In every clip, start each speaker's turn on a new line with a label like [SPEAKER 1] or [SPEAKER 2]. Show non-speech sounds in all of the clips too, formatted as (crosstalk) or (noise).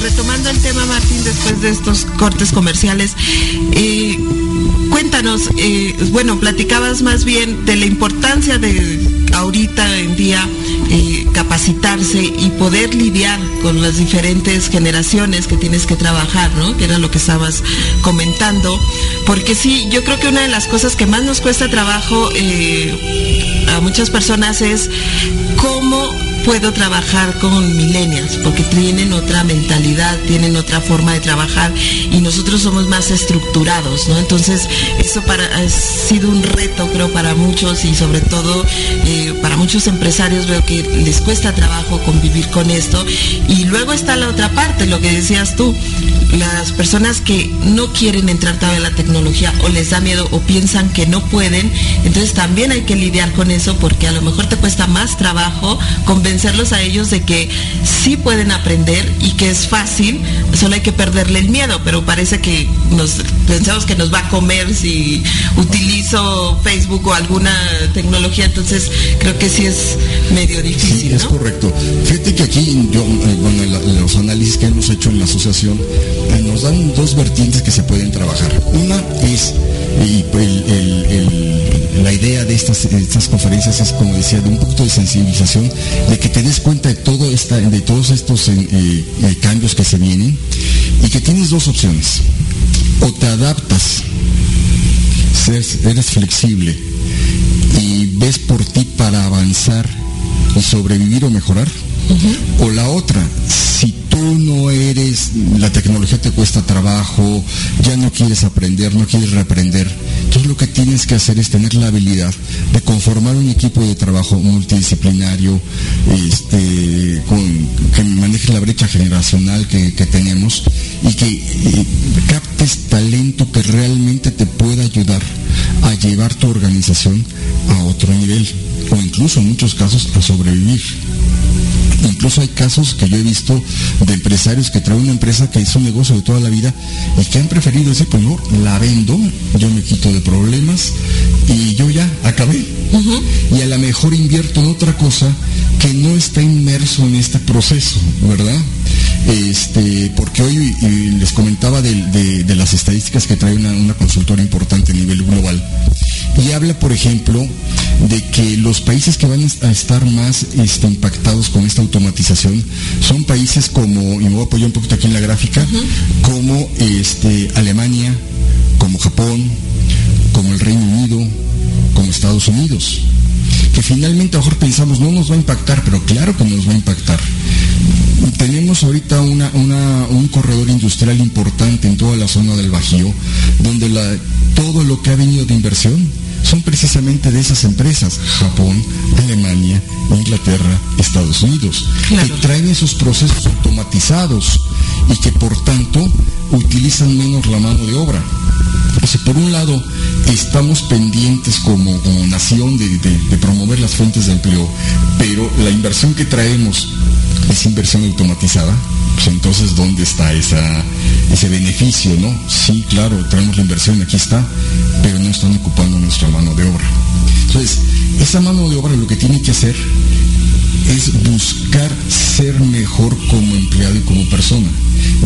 [SPEAKER 1] retomando el tema, Martín, después de estos cortes comerciales, eh, cuéntanos, eh, bueno, platicabas más bien de la importancia de ahorita en día eh, capacitarse y poder lidiar con las diferentes generaciones que tienes que trabajar, ¿no? Que era lo que estabas comentando. Porque sí, yo creo que una de las cosas que más nos cuesta trabajo a muchas personas es cómo puedo trabajar con millennials porque tienen otra mentalidad, tienen otra forma de trabajar y nosotros somos más estructurados, ¿no? Entonces, eso ha sido un reto, creo, para muchos y sobre todo eh, para muchos empresarios veo que les cuesta trabajo convivir con esto. Y luego está la otra parte, lo que decías tú, las personas que no quieren entrar todavía en la tecnología o les da miedo o piensan que no pueden, entonces también hay que lidiar con eso porque a lo mejor te cuesta más trabajo convencerlos a ellos de que sí pueden aprender y que es fácil, solo hay que perderle el miedo, pero parece que nos pensamos que nos va a comer si utilizo Facebook o alguna tecnología, entonces creo que sí es medio difícil.
[SPEAKER 2] Sí, es correcto. Fíjate que aquí yo, eh, los análisis que hemos hecho en la asociación eh, nos dan dos vertientes que se pueden trabajar. Una es la idea de estas, estas conferencias es, como decía, de un punto de sensibilización, de que te des cuenta de, todo esta, de todos estos eh, eh, cambios que se vienen y que tienes dos opciones. O te adaptas, eres flexible y ves por ti para avanzar y sobrevivir o mejorar. O la otra, si tú no eres, la tecnología te cuesta trabajo, ya no quieres aprender, no quieres reaprender, entonces lo que tienes que hacer es tener la habilidad de conformar un equipo de trabajo multidisciplinario, este, que maneje la brecha generacional que, tenemos y que captes talento que realmente te pueda ayudar a llevar tu organización a otro nivel o incluso en muchos casos a sobrevivir. Incluso hay casos que yo he visto de empresarios que traen una empresa que hizo un negocio de toda la vida y que han preferido decir, pues no, la vendo, yo me quito de problemas y yo ya acabé. Y a lo mejor invierto en otra cosa que no está inmerso en este proceso, ¿verdad? Este, porque hoy les comentaba de, las estadísticas que trae una, una consultora importante a nivel global y habla, por ejemplo, de que los países que van a estar más este, impactados con esta automatización son países como, y me voy a apoyar un poquito aquí en la gráfica, como este, Alemania, como Japón, como el Reino Unido, como Estados Unidos. Que finalmente a lo mejor pensamos, no nos va a impactar, pero claro que nos va a impactar. Tenemos ahorita un corredor industrial importante en toda la zona del Bajío, donde todo lo que ha venido de inversión son precisamente de esas empresas, Japón, Alemania, Inglaterra, Estados Unidos, que traen esos procesos automatizados y que por tanto utilizan menos la mano de obra. O por un lado, estamos pendientes como, nación de, de, promover las fuentes de empleo, pero la inversión que traemos es inversión automatizada, pues entonces ¿dónde está ese beneficio, no? Sí, claro, traemos la inversión, aquí está, pero no están ocupando nuestra mano de obra. Entonces, esa mano de obra lo que tiene que hacer es buscar ser mejor como empleado y como persona.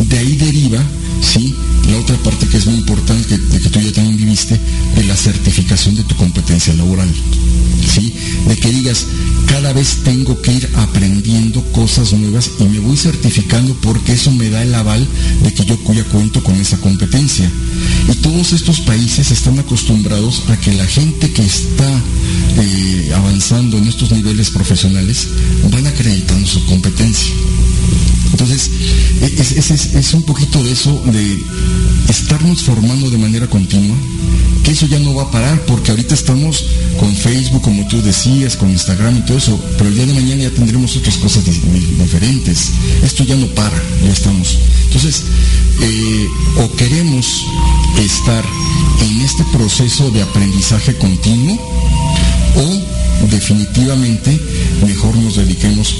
[SPEAKER 2] De ahí deriva, ¿sí? La otra parte que es muy importante, que, que tú ya también viviste, de la certificación de tu competencia laboral. ¿Sí? De que digas, cada vez tengo que ir aprendiendo cosas nuevas y me voy certificando porque eso me da el aval de que yo ya cuento con esa competencia. Y todos estos países están acostumbrados a que la gente que está eh, avanzando en estos niveles profesionales van acreditando su competencia. Entonces, es, es, un poquito de eso, de estarnos formando de manera continua, que eso ya no va a parar, porque ahorita estamos con Facebook, como tú decías, con Instagram y todo eso, pero el día de mañana ya tendremos otras cosas diferentes. Esto ya no para, ya estamos. Entonces, eh, o queremos estar en este proceso de aprendizaje continuo, o definitivamente mejor nos dediquemos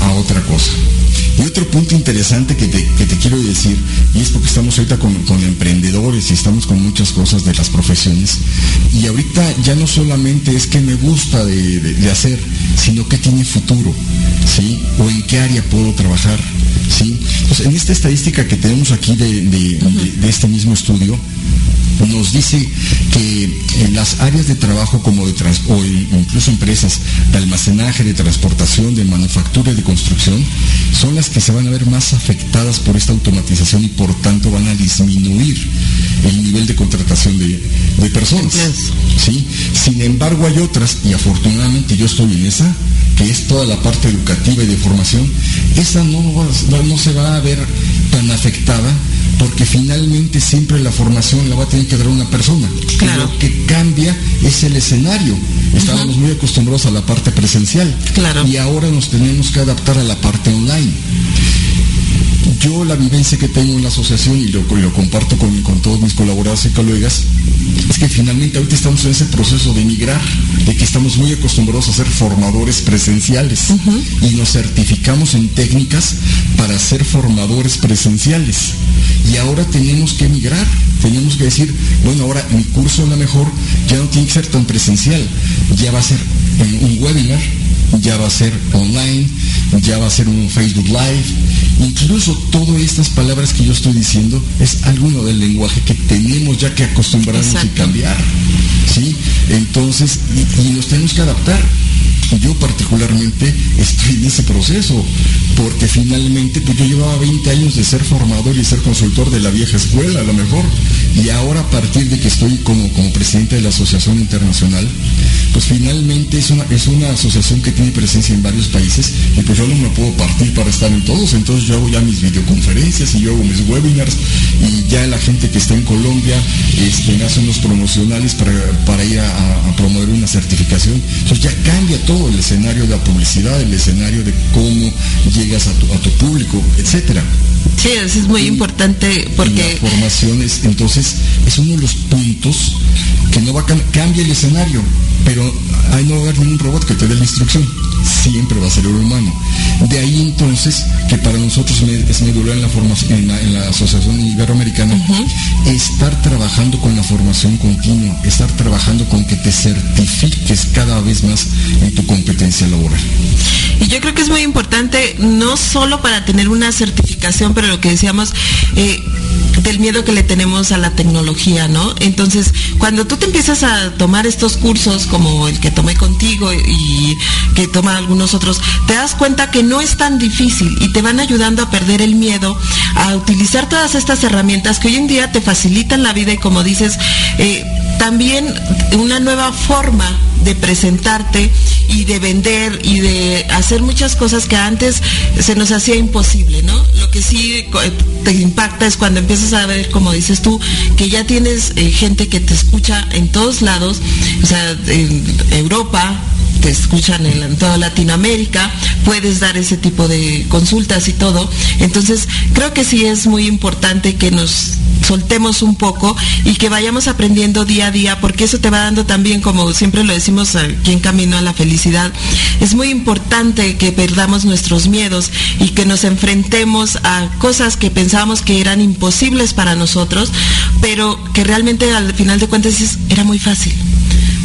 [SPEAKER 2] a otra cosa. Y otro punto interesante que te, quiero decir, y es porque estamos ahorita con, emprendedores y estamos con muchas cosas de las profesiones, y ahorita ya no solamente es que me gusta de, hacer, sino que tiene futuro, ¿sí? O en qué área puedo trabajar, ¿sí? Entonces en esta estadística que tenemos aquí de, este mismo estudio, nos dice que en las áreas de trabajo como de o incluso empresas de almacenaje, de transportación, de manufactura y de construcción, son las que se van a ver más afectadas por esta automatización y por tanto van a disminuir el nivel de contratación de, personas. ¿sí? Sin embargo, hay otras, y afortunadamente yo estoy en esa, que es toda la parte educativa y de formación, esa no, no, se va a ver tan afectada porque finalmente siempre la formación la va a tener que dar una persona. Claro. Lo que cambia es el escenario. Estábamos muy acostumbrados a la parte presencial. Claro. Y ahora nos tenemos que adaptar a la parte online. Yo la vivencia que tengo en la asociación y lo, lo comparto con, todos mis colaboradores y colegas, es que finalmente ahorita estamos en ese proceso de migrar, de que estamos muy acostumbrados a ser formadores presenciales y nos certificamos en técnicas para ser formadores presenciales. Y ahora tenemos que migrar, tenemos que decir, bueno, ahora mi curso a lo mejor ya no tiene que ser tan presencial, ya va a ser un webinar, ya va a ser online, ya va a ser un Facebook Live. Incluso todas estas palabras que yo estoy diciendo es alguno del lenguaje que tenemos ya que acostumbrarnos y cambiar. ¿sí? Entonces, y, y nos tenemos que adaptar yo particularmente estoy en ese proceso, porque finalmente pues yo llevaba 20 años de ser formador y ser consultor de la vieja escuela a lo mejor, y ahora a partir de que estoy como, como presidente de la Asociación Internacional, pues finalmente es una, es una asociación que tiene presencia en varios países y pues yo no me puedo partir para estar en todos, entonces yo hago ya mis videoconferencias y yo hago mis webinars y ya la gente que está en Colombia este, hace unos promocionales para, ir a, a promover una certificación, entonces ya cambia todo el escenario de la publicidad, el escenario de cómo llegas a tu, a tu público, etcétera.
[SPEAKER 1] Sí, eso es muy importante porque...
[SPEAKER 2] La formación es, entonces, es uno de los puntos que no va a cambiar el escenario, pero ahí no va a haber ningún robot que te dé la instrucción, siempre va a ser el humano. De ahí entonces que para nosotros es medular en la formación, en la, Asociación Iberoamericana, estar trabajando con la formación continua, estar trabajando con que te certifiques cada vez más en tu competencia laboral.
[SPEAKER 1] Y yo creo que es muy importante, no solo para tener una certificación, pero lo que decíamos, eh, del miedo que le tenemos a la tecnología, ¿no? Entonces, cuando tú te empiezas a tomar estos cursos, como el que tomé contigo y que toman algunos otros, te das cuenta que no es tan difícil y te van ayudando a perder el miedo, a utilizar todas estas herramientas que hoy en día te facilitan la vida y como dices, eh, también una nueva forma de presentarte y de vender y de hacer muchas cosas que antes se nos hacía imposible, ¿no? Lo que sí te impacta es cuando empiezas a ver, como dices tú, que ya tienes eh, gente que te escucha en todos lados, o sea, en Europa, te escuchan en, toda Latinoamérica, puedes dar ese tipo de consultas y todo. Entonces, creo que sí es muy importante que nos soltemos un poco y que vayamos aprendiendo día a día, porque eso te va dando también, como siempre lo decimos aquí en Camino a la Felicidad, es muy importante que perdamos nuestros miedos y que nos enfrentemos a cosas que pensábamos que eran imposibles para nosotros, pero que realmente al final de cuentas era muy fácil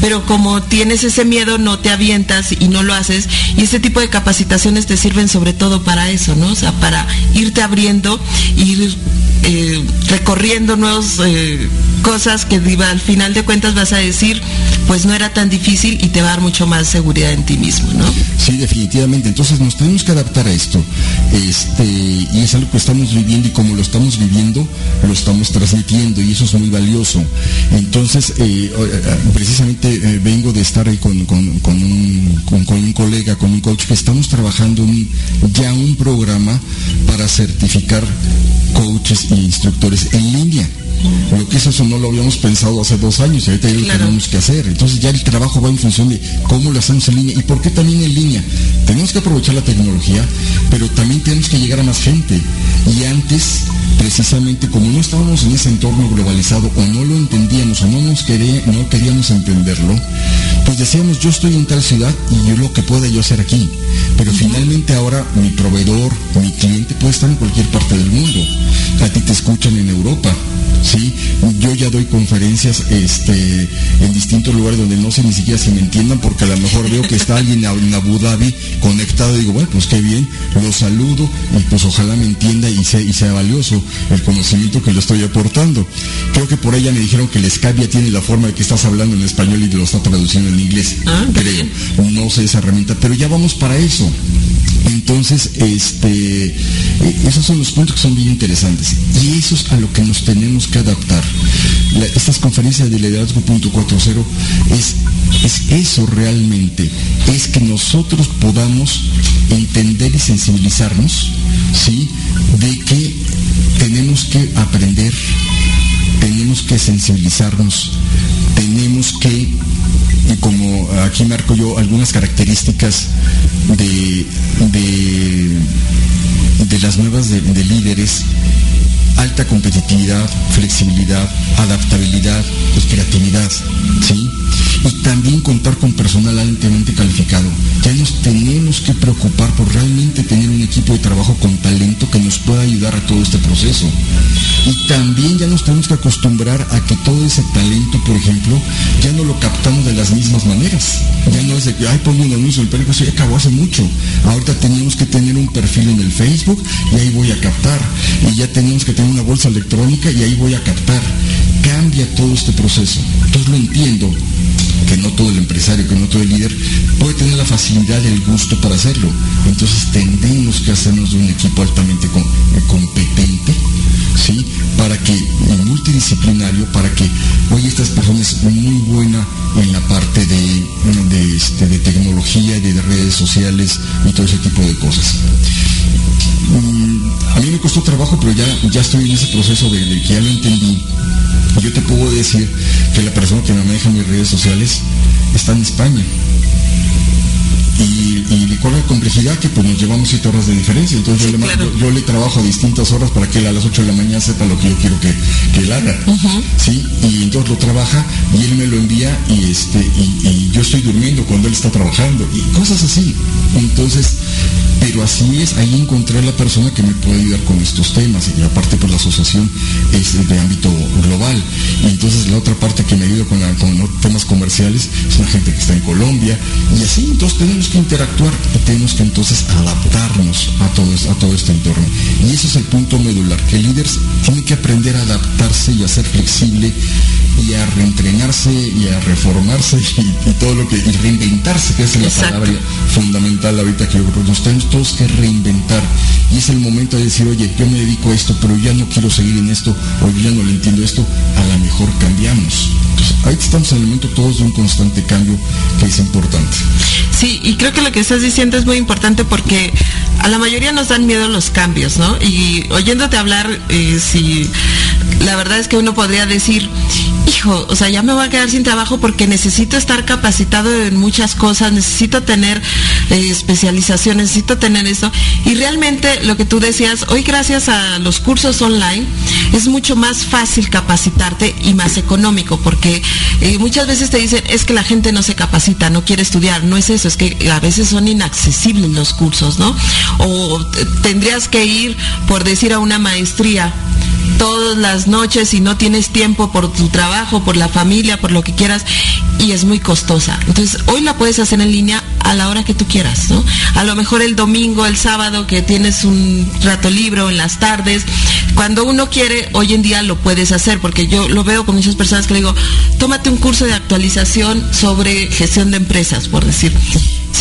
[SPEAKER 1] pero como tienes ese miedo no te avientas y no lo haces y este tipo de capacitaciones te sirven sobre todo para eso, ¿no? O sea, para irte abriendo, ir eh, recorriendo nuevas eh, cosas que al final de cuentas vas a decir, pues no era tan difícil y te va a dar mucho más seguridad en ti mismo, ¿no?
[SPEAKER 2] Sí, definitivamente. Entonces nos tenemos que adaptar a esto. Este, y es algo que estamos viviendo y como lo estamos viviendo, lo estamos transmitiendo y eso es muy valioso. Entonces, eh, precisamente eh, vengo de estar ahí con, un, colega, con un coach, que estamos trabajando ya un programa para certificar coaches e instructores en línea. Lo que es eso no lo habíamos pensado hace dos años y ahorita ya lo tenemos que hacer. Entonces ya el trabajo va en función de cómo lo hacemos en línea y por qué también en línea. Tenemos que aprovechar la tecnología, pero también tenemos que llegar a más gente. Y antes precisamente como no estábamos en ese entorno globalizado o no lo entendíamos o no, nos no queríamos entenderlo, pues decíamos yo estoy en tal ciudad y yo lo que pueda yo hacer aquí. Pero finalmente ahora mi proveedor, mi cliente puede estar en cualquier parte del mundo. A ti te escuchan en Europa, ¿sí? Yo ya doy conferencias este, en distintos lugares donde no sé ni siquiera si me entiendan, porque a lo mejor veo que está alguien en Abu Dhabi conectado y digo, bueno, pues qué bien, lo saludo y pues ojalá me entienda y sea, y sea valioso el conocimiento que le estoy aportando. Creo que por ella me dijeron que el ya tiene la forma de que estás hablando en español y lo está traduciendo en inglés. Ah, creo. No sé esa herramienta, pero ya vamos para eso. Entonces, este, e, esos son los puntos que son bien interesantes. Y eso es a lo que nos tenemos que adaptar. estas conferencias de liderazgo punto es, es eso realmente, es que nosotros podamos entender y sensibilizarnos, ¿sí? De que tenemos que aprender, tenemos que sensibilizarnos, tenemos que y como aquí marco yo algunas características de, de, las nuevas de, de líderes, alta competitividad, flexibilidad, adaptabilidad, pues creatividad, ¿sí? Y también contar con personal altamente calificado. Ya nos tenemos que preocupar por realmente tener un equipo de trabajo con talento que nos pueda ayudar a todo este proceso. Y también ya nos tenemos que acostumbrar a que todo ese talento, por ejemplo, ya no lo captamos de las mismas maneras. Ya no es de que, ay, pongo un anuncio el periódico, ya acabó hace mucho. Ahorita tenemos que tener un perfil en el Facebook y ahí voy a captar. Y ya tenemos que tener una bolsa electrónica y ahí voy a captar. Cambia todo este proceso. Entonces lo entiendo que no todo el empresario, que no todo el líder puede tener la facilidad y el gusto para hacerlo. Entonces tendremos que hacernos de un equipo altamente eh, competente, ¿sí? Para que, multidisciplinario, para que, hoy estas personas muy buena en la parte de, este, de tecnología y de redes sociales y todo ese tipo de cosas. Mm, a mí me costó trabajo, pero ya, ya estoy en ese proceso de, de que ya lo entendí yo te puedo decir que la persona que me maneja mis redes sociales está en España. Y, y con la complejidad que pues nos llevamos siete horas de diferencia. Entonces yo, le, trabajo a distintas horas para que él a las 8 de la mañana sepa lo que yo quiero que, él haga. ¿sí? Y entonces lo trabaja y él me lo envía y, este, y yo estoy durmiendo cuando él está trabajando. Y cosas así. Entonces, pero así es, ahí encontré a la persona que me puede ayudar con estos temas y aparte pues la asociación es de ámbito global. Y entonces la otra parte que me ayuda con, con temas comerciales es una gente que está en Colombia y así entonces tenemos que interactuar y tenemos que entonces adaptarnos a todo, a todo este entorno. Y ese es el punto medular, que el líder tiene que aprender a adaptarse y a ser flexible y a reentrenarse y a reformarse (laughs) y, todo lo que, y reinventarse, que es la palabra fundamental ahorita que nos tenemos todos que reinventar. Y es el momento de decir, oye, yo me dedico a esto, pero ya no quiero seguir en esto, o ya no le entiendo esto, a lo mejor cambiamos. Entonces, ahí estamos en el momento todos de un constante cambio que es importante.
[SPEAKER 1] Sí, y creo que lo que estás diciendo es muy importante porque a la mayoría nos dan miedo los cambios, ¿no? Y oyéndote hablar, eh, si la verdad es que uno podría decir, hijo, o sea, ya me voy a quedar sin trabajo porque necesito estar capacitado en muchas cosas, necesito tener eh, especialización, necesito tener eso. Y realmente lo que tú decías, hoy gracias a los cursos online es mucho más fácil capacitarte y más económico, porque eh, muchas veces te dicen, es que la gente no se capacita, no quiere estudiar, no es eso, es que a veces son inaccesibles los cursos, ¿no? O tendrías que ir, por decir, a una maestría todas las noches y no tienes tiempo por tu trabajo, por la familia, por lo que quieras y es muy costosa. Entonces, hoy la puedes hacer en línea a la hora que tú quieras, ¿no? A lo mejor el domingo, el sábado que tienes un rato libre en las tardes, cuando uno quiere, hoy en día lo puedes hacer, porque yo lo veo con muchas personas que le digo, tómate un curso de actualización sobre gestión de empresas, por decir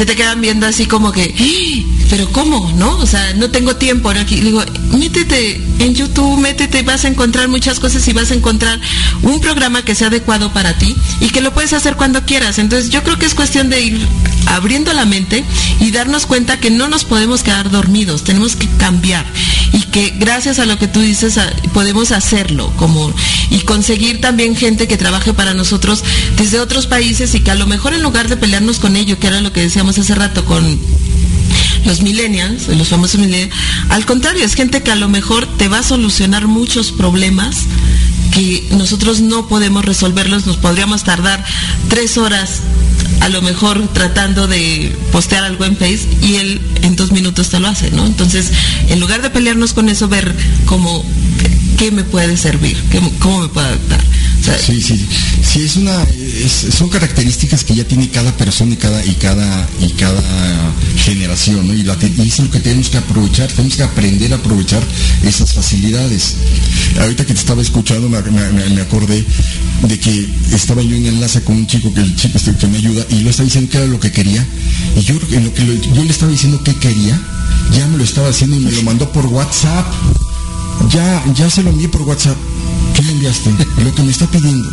[SPEAKER 1] se te quedan viendo así como que, ¡Ah! pero ¿cómo? ¿No? O sea, no tengo tiempo. ¿no? Aquí digo, métete en YouTube, métete, vas a encontrar muchas cosas y vas a encontrar un programa que sea adecuado para ti y que lo puedes hacer cuando quieras. Entonces yo creo que es cuestión de ir abriendo la mente y darnos cuenta que no nos podemos quedar dormidos, tenemos que cambiar y que gracias a lo que tú dices podemos hacerlo como y conseguir también gente que trabaje para nosotros desde otros países y que a lo mejor en lugar de pelearnos con ello, que era lo que decíamos hace rato con los millennials, los famosos millennials. Al contrario, es gente que a lo mejor te va a solucionar muchos problemas que nosotros no podemos resolverlos, nos podríamos tardar tres horas a lo mejor tratando de postear algo en Face y él en dos minutos te lo hace, ¿no? Entonces, en lugar de pelearnos con eso, ver cómo, qué me puede servir, cómo me puede adaptar.
[SPEAKER 2] sí, sí, sí, es una, son características que ya tiene cada persona y cada, y cada, y cada generación, ¿no? Y, la, es lo que tenemos que aprovechar, tenemos que aprender a aprovechar esas facilidades. Ahorita que te estaba escuchando me, acordé de que estaba yo en enlace con un chico este que me ayuda y lo estaba diciendo que era lo que quería. Y yo en lo que yo le estaba diciendo que quería, ya me lo estaba haciendo y me lo mandó por WhatsApp. Ya, ya se lo envié por WhatsApp. ¿Qué le enviaste? Lo que me está pidiendo.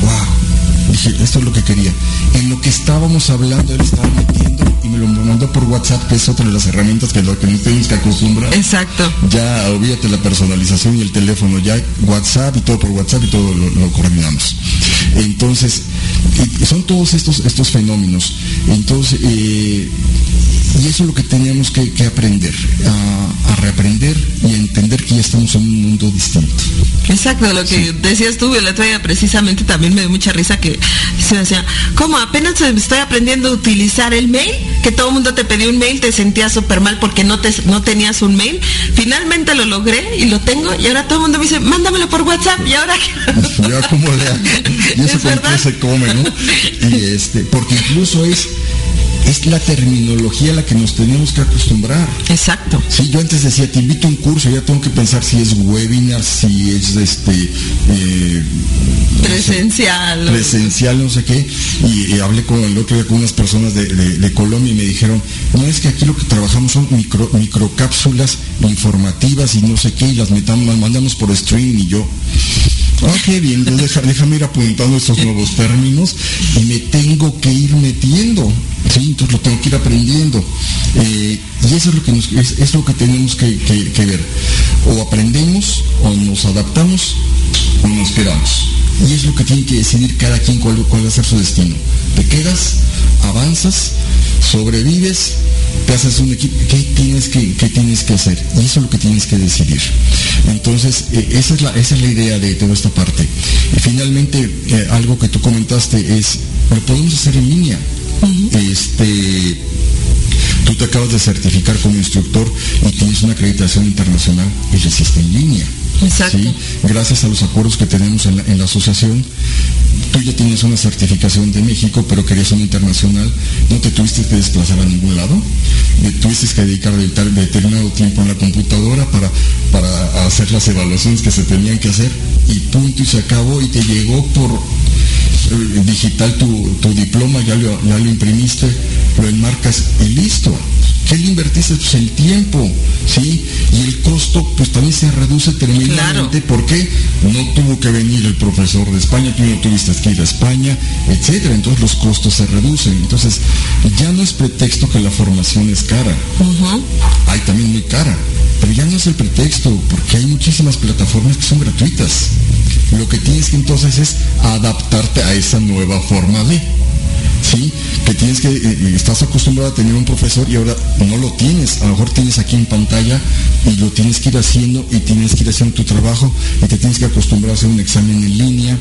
[SPEAKER 2] Wow. Dije, esto es lo que quería. En lo que estábamos hablando, él estaba metiendo y me lo mandó por WhatsApp, que es otra de las herramientas que lo que nos tenemos que acostumbrar.
[SPEAKER 1] Exacto.
[SPEAKER 2] Ya olvídate la personalización y el teléfono, ya WhatsApp y todo por WhatsApp y todo lo, coordinamos. Entonces, son todos estos, estos fenómenos. Entonces, eh, y eso es lo que teníamos que, aprender, a, reaprender y a entender que ya estamos en un mundo distinto.
[SPEAKER 1] Exacto, lo que decías tú el otro día precisamente también me dio mucha risa que se decía, ¿cómo apenas estoy aprendiendo a utilizar el mail? Que todo el mundo te pedía un mail, te sentías súper mal porque no, te, no tenías un mail. Finalmente lo logré y lo tengo y ahora todo el mundo me dice, mándamelo por WhatsApp y ahora (laughs)
[SPEAKER 2] ya cómo le (laughs) Y eso con qué se come, ¿no? Y este, porque incluso es es la terminología a la que nos tenemos que acostumbrar.
[SPEAKER 1] Exacto.
[SPEAKER 2] Sí, yo antes decía, te invito a un curso, ya tengo que pensar si es webinar, si es este
[SPEAKER 1] eh, presencial.
[SPEAKER 2] presencial, no sé qué. Y, hablé con el otro día con unas personas de, Colombia y me dijeron, no es que aquí lo que trabajamos son micro, microcápsulas informativas y no sé qué, y las metamos, mandamos por stream y yo. Ah, qué bien, déjame ir apuntando estos nuevos términos y me tengo que ir metiendo. ¿Sí? Entonces lo tengo que ir aprendiendo. Eh, y eso es lo que, es, lo que tenemos que, ver. O aprendemos, o nos adaptamos, o nos quedamos. Y es lo que tiene que decidir cada quien cuál, cuál va a ser su destino. Te quedas, avanzas, sobrevives, te haces un equipo, ¿qué tienes que, tienes que hacer? Y eso es lo que tienes que decidir. Entonces, eh, esa, es la, esa es la idea de toda esta parte. Y finalmente, eh, algo que tú comentaste es, lo podemos hacer en línea. Este, tú te acabas de certificar como instructor y tienes una acreditación internacional y lo hiciste en línea.
[SPEAKER 1] Exacto.
[SPEAKER 2] Gracias a los acuerdos que tenemos en la, asociación, tú ya tienes una certificación de México, pero querías una internacional, no te tuviste que desplazar a ningún lado, tuviste que dedicar determinado tiempo en la computadora para, para hacer las evaluaciones que se tenían que hacer y punto y se acabó y te llegó por digital tu, diploma, ya lo, ya lo imprimiste, lo enmarcas y listo. ¿Qué le invertiste? Pues el tiempo, ¿sí? Y el costo, pues también se reduce tremendamente. ¿Por qué? No tuvo que venir el profesor de España, tú no tuviste que ir a España, etcétera. Entonces los costos se reducen. Entonces, ya no es pretexto que la formación es cara. Hay también muy cara. Pero ya no es el pretexto, porque hay muchísimas plataformas que son gratuitas. Lo que tienes que entonces es adaptarte a esa nueva forma de. ¿Sí? Que tienes que, eh, eh, estás acostumbrado a tener un profesor y ahora no lo tienes, a lo mejor tienes aquí en pantalla y lo tienes que ir haciendo y tienes que ir haciendo tu trabajo y te tienes que acostumbrar a hacer un examen en línea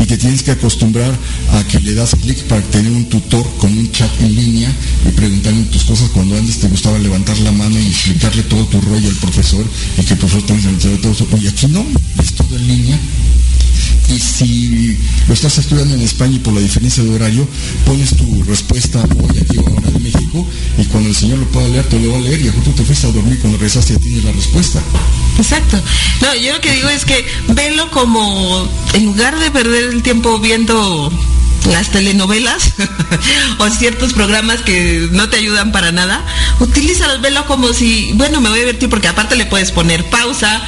[SPEAKER 2] y te tienes que acostumbrar a que le das clic para tener un tutor con un chat en línea y preguntarle tus cosas cuando antes te gustaba levantar la mano y explicarle todo tu rollo al profesor y que el profesor te todo eso. Y aquí no, es todo en línea y si lo estás estudiando en España y por la diferencia de horario, pones tu respuesta hoy aquí ahora de México y cuando el Señor lo pueda leer, te lo va a leer y a tú te fuiste a dormir cuando regresaste tienes la respuesta.
[SPEAKER 1] Exacto. No, yo lo que digo es que velo como, en lugar de perder el tiempo viendo las telenovelas (laughs) o ciertos programas que no te ayudan para nada, utiliza el velo como si, bueno, me voy a divertir porque aparte le puedes poner pausa,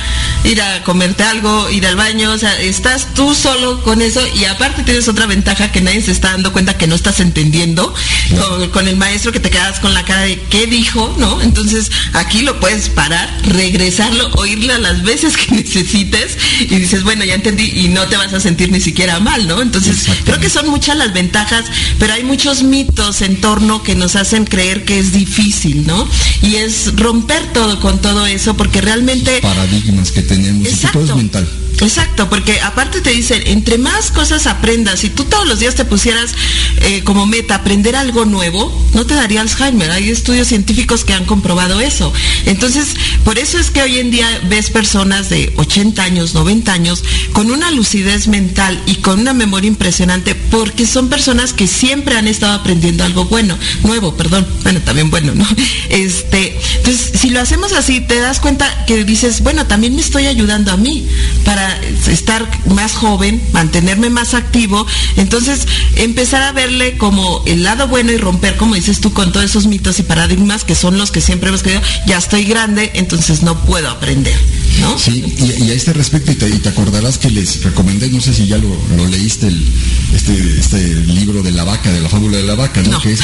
[SPEAKER 1] ir a comerte algo, ir al baño, o sea, estás tú solo con eso y aparte tienes otra ventaja que nadie se está dando cuenta que no estás entendiendo con, con, el maestro que te quedas con la cara de qué dijo, ¿no? Entonces aquí lo puedes parar, regresarlo, oírlo a las veces que (laughs) necesites y dices, bueno, ya entendí y no te vas a sentir ni siquiera mal, ¿no? Entonces creo que son muchas las ventajas, pero hay muchos mitos en torno que nos hacen creer que es difícil, ¿no? Y es romper todo con todo eso porque realmente...
[SPEAKER 2] paradigmas que tenemos,
[SPEAKER 1] Exacto.
[SPEAKER 2] todo es mental.
[SPEAKER 1] Exacto, porque aparte te dicen, entre más cosas aprendas, si tú todos los días te pusieras eh, como meta aprender algo nuevo, no te daría Alzheimer. Hay estudios científicos que han comprobado eso. Entonces, por eso es que hoy en día ves personas de 80 años, 90 años, con una lucidez mental y con una memoria impresionante, porque son personas que siempre han estado aprendiendo algo bueno, nuevo, perdón, bueno, también bueno, ¿no? (laughs) Este, entonces, si lo hacemos así, te das cuenta que dices, bueno, también me estoy ayudando a mí para estar más joven, mantenerme más activo, entonces empezar a verle como el lado bueno y romper, como dices tú, con todos esos mitos y paradigmas que son los que siempre hemos creído, ya estoy grande, entonces no puedo aprender. ¿no?
[SPEAKER 2] Sí, y, y, a este respecto, y te, y te, acordarás que les recomendé, no sé si ya lo, lo leíste, el, este, este libro de la vaca, de la fábula de la vaca, ¿no?
[SPEAKER 1] no.
[SPEAKER 2] Que es,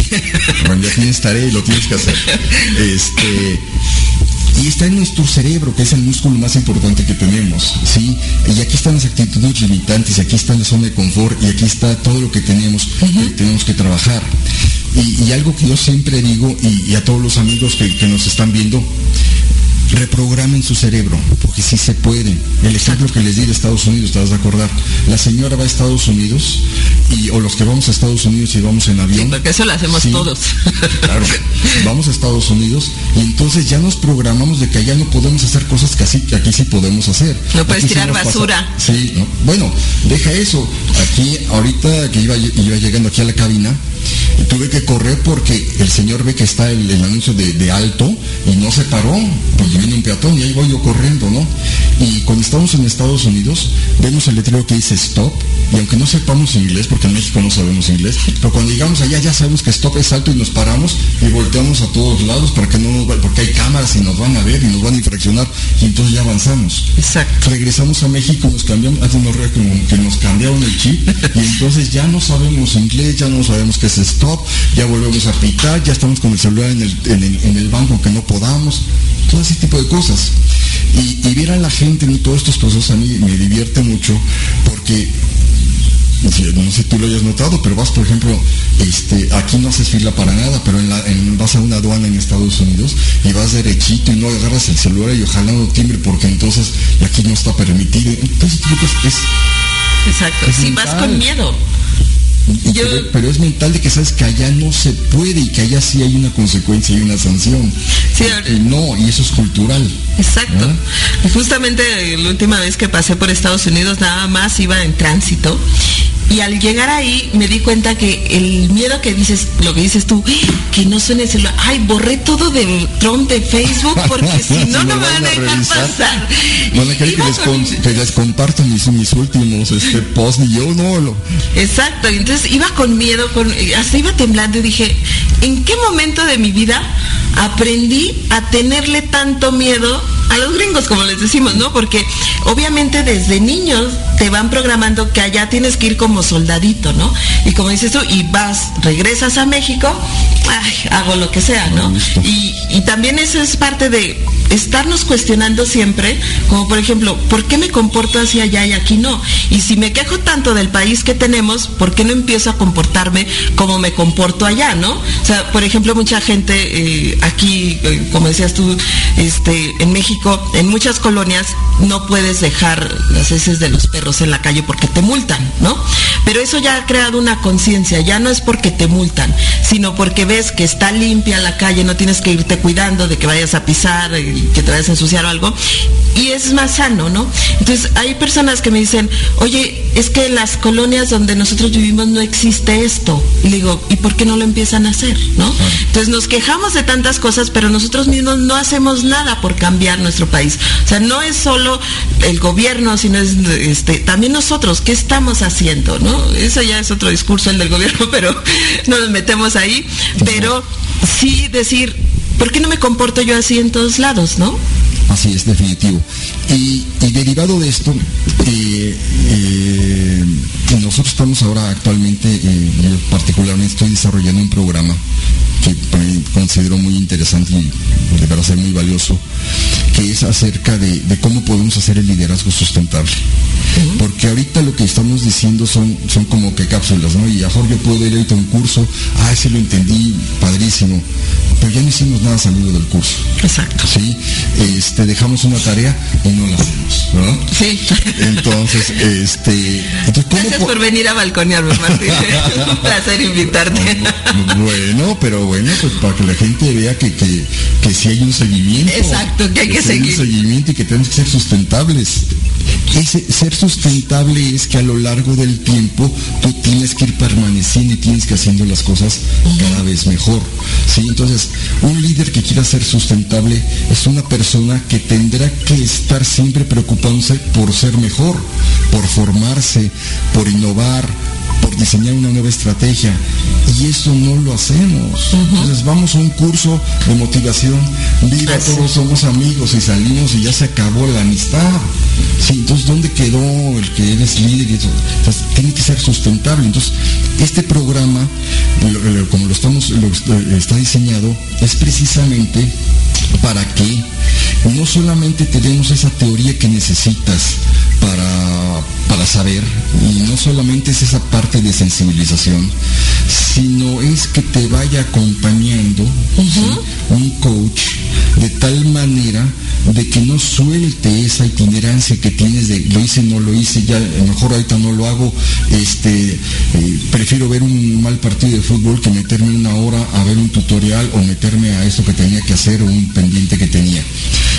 [SPEAKER 2] bueno, ya tienes tarea y lo tienes que hacer. (laughs) Este, y está en nuestro cerebro, que es el músculo más importante que tenemos. Y aquí están las actitudes limitantes, y aquí está la zona de confort, y aquí está todo lo que tenemos, uh -huh. que tenemos que trabajar. Y, y, algo que yo siempre digo, y, y a todos los amigos que, que, nos están viendo, reprogramen su cerebro, porque sí se puede. El ejemplo que les di de Estados Unidos, te vas a acordar. La señora va a Estados Unidos, y, o los que vamos a Estados Unidos y vamos en avión.
[SPEAKER 1] Sí, porque eso lo hacemos
[SPEAKER 2] sí,
[SPEAKER 1] todos.
[SPEAKER 2] Claro, vamos a Estados Unidos y entonces ya nos programamos de que allá no podemos hacer cosas que, así, que aquí sí podemos hacer.
[SPEAKER 1] No puedes
[SPEAKER 2] aquí
[SPEAKER 1] tirar
[SPEAKER 2] sí
[SPEAKER 1] basura.
[SPEAKER 2] Pasa. Sí, no. bueno, deja eso. Aquí, ahorita que iba, iba llegando aquí a la cabina, tuve que correr porque el señor ve que está el, el anuncio de, de, alto y no se paró porque viene un peatón y ahí voy yo corriendo, ¿no? Y cuando estamos en Estados Unidos vemos el letrero que dice stop y aunque no sepamos inglés, porque en México no sabemos inglés, pero cuando llegamos allá ya sabemos que stop es alto y nos paramos y volteamos a todos lados para que no nos porque hay cámaras y nos van a ver y nos van a infraccionar y entonces ya avanzamos.
[SPEAKER 1] Exacto.
[SPEAKER 2] Regresamos a México, nos cambiamos, hace unos que nos cambiaron el chip y entonces ya no sabemos inglés, ya no sabemos qué es stop, ya volvemos a pitar, ya estamos con el celular en el, en el, en el banco aunque no podamos, todo ese tipo de cosas. Y, y ver a la gente en todos estos procesos a mí me divierte mucho porque no sé si tú lo hayas notado, pero vas, por ejemplo, este, aquí no haces fila para nada, pero en la, en, vas a una aduana en Estados Unidos y vas derechito y no agarras el celular y ojalá no timbre porque entonces aquí no está permitido. Entonces, es,
[SPEAKER 1] Exacto, si vas con miedo.
[SPEAKER 2] Yo... Pero, pero, es mental de que sabes que allá no se puede y que allá sí hay una consecuencia y una sanción.
[SPEAKER 1] Sí,
[SPEAKER 2] no, y eso es cultural.
[SPEAKER 1] Exacto. Justamente la última vez que pasé por Estados Unidos nada más iba en tránsito y al llegar ahí me di cuenta que el miedo que dices, lo que dices tú, que no suene el celular, ay, borré todo de Trump de Facebook porque (laughs) si no, no me van a dejar revisar. pasar.
[SPEAKER 2] Van a querer que les, con, que les comparto mis, mis últimos este, posts y yo no lo.
[SPEAKER 1] Exacto, entonces iba con miedo, con, hasta iba temblando y dije, ¿en qué momento de mi vida aprendí a tenerle tanto miedo a los gringos, como les decimos, ¿no? Porque obviamente desde niños te van programando que allá tienes que ir como soldadito, ¿no? Y como dices tú, y vas, regresas a México, ay, hago lo que sea, ¿no? Y, y también eso es parte de estarnos cuestionando siempre, como por ejemplo, ¿por qué me comporto así allá y aquí no? Y si me quejo tanto del país que tenemos, ¿por qué no empiezo a comportarme como me comporto allá, no? O sea, por ejemplo, mucha gente eh, aquí, eh, como decías tú, este, en México, en muchas colonias no puedes dejar las heces de los perros en la calle porque te multan, ¿no? Pero eso ya ha creado una conciencia, ya no es porque te multan, sino porque ves que está limpia la calle, no tienes que irte cuidando de que vayas a pisar, eh, que te vayas a ensuciar o algo, y es más sano, ¿no? Entonces hay personas que me dicen, oye, es que en las colonias donde nosotros vivimos no existe esto. Y le digo, ¿y por qué no lo empiezan a hacer, no? Entonces nos quejamos de tantas cosas, pero nosotros mismos no hacemos nada por cambiar nuestro país. O sea, no es solo el gobierno, sino es este, también nosotros, ¿qué estamos haciendo, no? Eso ya es otro discurso, el del gobierno, (laughs) pero no nos metemos ahí. Pero sí decir, ¿por qué no me comporto yo así en todos lados, no?
[SPEAKER 2] Así es, definitivo. Y, derivado de esto, eh, eh, nosotros estamos ahora actualmente, eh, yo particularmente estoy desarrollando un programa que considero muy interesante y deberá ser muy valioso, que es acerca de, cómo podemos hacer el liderazgo sustentable. Porque ahorita lo que estamos diciendo son, son como que cápsulas, ¿no? Y mejor yo puedo ir a un curso, ah, ese lo entendí, padrísimo, pero ya no hicimos nada salido del curso.
[SPEAKER 1] Exacto.
[SPEAKER 2] Sí, este, dejamos una tarea y no la hacemos, ¿verdad?
[SPEAKER 1] Sí.
[SPEAKER 2] Entonces, este...
[SPEAKER 1] Gracias por venir a balconearme, Martín. (laughs) un placer invitarte.
[SPEAKER 2] bueno, pero bueno, pues para que la gente vea que, que, que sí hay un seguimiento.
[SPEAKER 1] Exacto, que hay que, seguir.
[SPEAKER 2] un seguimiento y que tenemos que ser sustentables. Ese, ser sustentable es que a lo largo del tiempo tú tienes que ir permaneciendo y tienes que haciendo las cosas cada vez mejor. ¿sí? Entonces, un líder que quiera ser sustentable es una persona que tendrá que estar siempre preocupándose por ser mejor, por formarse, por innovar, diseñar una nueva estrategia. Y eso no lo hacemos. Entonces vamos a un curso de motivación, mira, todos somos amigos y salimos y ya se acabó la amistad. Sí, entonces, ¿dónde quedó el que eres líder? Y eso? Entonces, tiene que ser sustentable. Entonces, este programa, como lo estamos, lo está diseñado, es precisamente para que no solamente tenemos esa teoría que necesitas para, para saber, y no solamente es esa parte de sensibilización, sino es que te vaya acompañando un coach de tal manera de que no suelte esa itinerancia que tienes de lo hice, no lo hice, ya mejor ahorita no lo hago, este, eh, prefiero ver un mal partido de fútbol que meterme una hora a ver un tutorial o meterme a eso que tenía que hacer o un pendiente que tenía.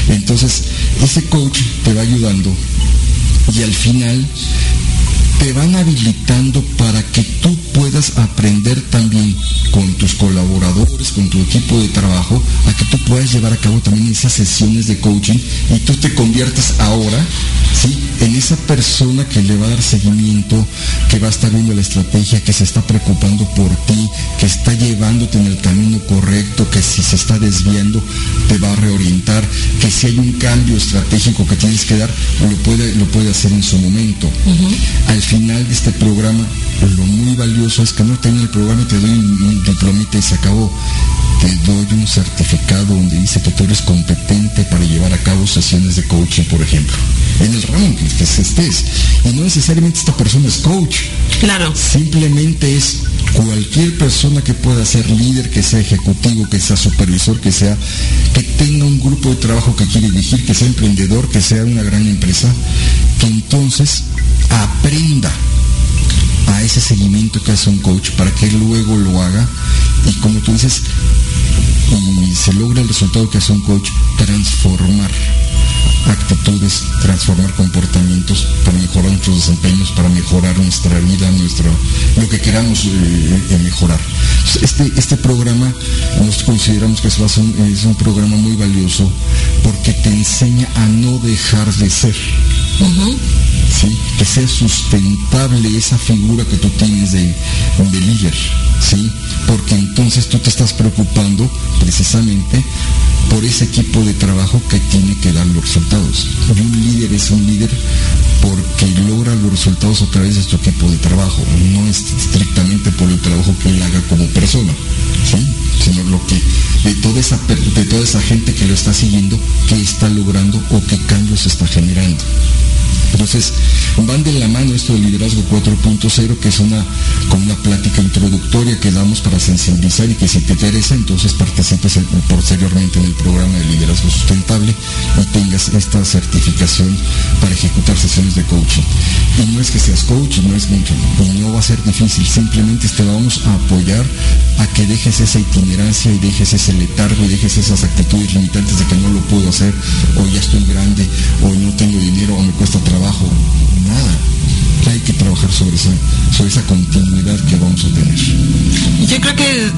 [SPEAKER 2] Entonces, ese coach te va ayudando y al final te van habilitando para que tú puedas aprender también con tus colaboradores, con tu equipo de trabajo, a que tú puedas llevar a cabo también esas sesiones de coaching y tú te conviertas ahora ¿sí? en esa persona que le va a dar seguimiento, que va a estar viendo la estrategia, que se está preocupando por ti, que está llevándote en el camino correcto, que si se está desviando te va a reorientar, que si hay un cambio estratégico que tienes que dar, lo puede, lo puede hacer en su momento. Al final de este programa, lo muy valioso es que no tenga el programa, te doy un, diplomita y se acabó. Te doy un certificado donde dice que tú eres competente para llevar a cabo sesiones de coaching, por ejemplo. En el ramo que, que estés. Y no necesariamente esta persona es coach.
[SPEAKER 1] Claro.
[SPEAKER 2] Simplemente es cualquier persona que pueda ser líder, que sea ejecutivo, que sea supervisor, que sea, que tenga un grupo de trabajo que quiere dirigir, que sea emprendedor, que sea una gran empresa, que entonces aprenda a ese seguimiento que hace un coach para que luego lo haga y como tú dices, se logra el resultado que hace un coach, transformar actitudes, transformar comportamientos para mejorar nuestros desempeños, para mejorar nuestra vida, nuestro, lo que queramos eh, eh, mejorar. Este, este programa nos consideramos que es un, es un programa muy valioso porque te enseña a no dejar de ser. Que sea sustentable esa figura que tú tienes de, de líder, ¿sí? Porque entonces tú te estás preocupando precisamente por ese equipo de trabajo que tiene que dar los resultados. Y un líder es un líder porque logra los resultados a través de su equipo de trabajo, no es estrictamente por el trabajo que él haga como persona, ¿sí? sino lo que de toda esa de toda esa gente que lo está siguiendo, qué está logrando o qué cambios está generando. Entonces, van de la mano esto del liderazgo 4.0, que es una, como una plática introductoria que damos para sensibilizar y que si te interesa, entonces participes posteriormente en el programa de liderazgo sustentable y tengas esta certificación para ejecutar sesiones de coaching. Y no es que seas coach, no es mucho, no va a ser difícil, simplemente te vamos a apoyar a que dejes esa itinerancia y dejes ese letargo y dejes esas actitudes limitantes de que no lo puedo hacer, o ya estoy grande, o no tengo dinero, o me cuesta trabajo, nada. Hay que trabajar sobre esa, sobre esa continuidad que vamos a tener.
[SPEAKER 1] Yo creo que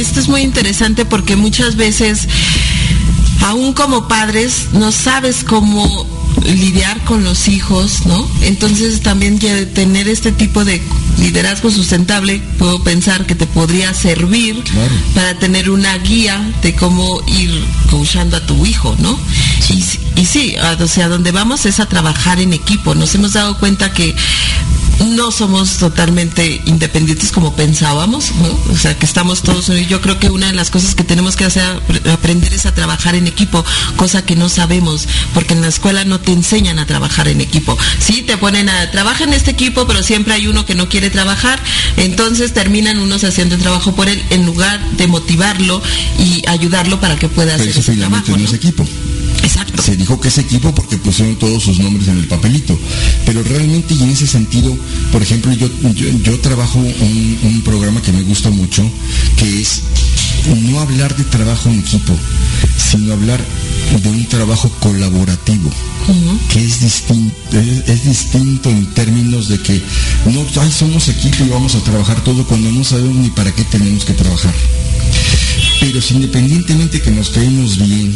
[SPEAKER 1] esto es muy interesante porque muchas veces, aún como padres, no sabes cómo lidiar con los hijos, ¿no? Entonces también tener este tipo de liderazgo sustentable, puedo pensar que te podría servir para tener una guía de cómo ir coachando a tu hijo, ¿no? Y, y sí, o sea, donde vamos es a trabajar en equipo. Nos hemos dado cuenta que no somos totalmente independientes como pensábamos, ¿no? O sea, que estamos todos unidos. Yo creo que una de las cosas que tenemos que hacer, aprender es a trabajar en equipo, cosa que no sabemos, porque en la escuela no te enseñan a trabajar en equipo. Sí, te ponen a trabajar en este equipo, pero siempre hay uno que no quiere trabajar, entonces terminan unos haciendo el trabajo por él en lugar de motivarlo y ayudarlo para que pueda hacer ese trabajo.
[SPEAKER 2] No equipo.
[SPEAKER 1] Exacto.
[SPEAKER 2] Se dijo que es equipo porque pusieron todos sus nombres en el papelito. Pero realmente y en ese sentido, por ejemplo, yo, yo, trabajo un, programa que me gusta mucho, que es no hablar de trabajo en equipo, sino hablar de un trabajo colaborativo, que es distinto, es, distinto en términos de que no somos equipo y vamos a trabajar todo cuando no sabemos ni para qué tenemos que trabajar. Pero si independientemente que nos caemos bien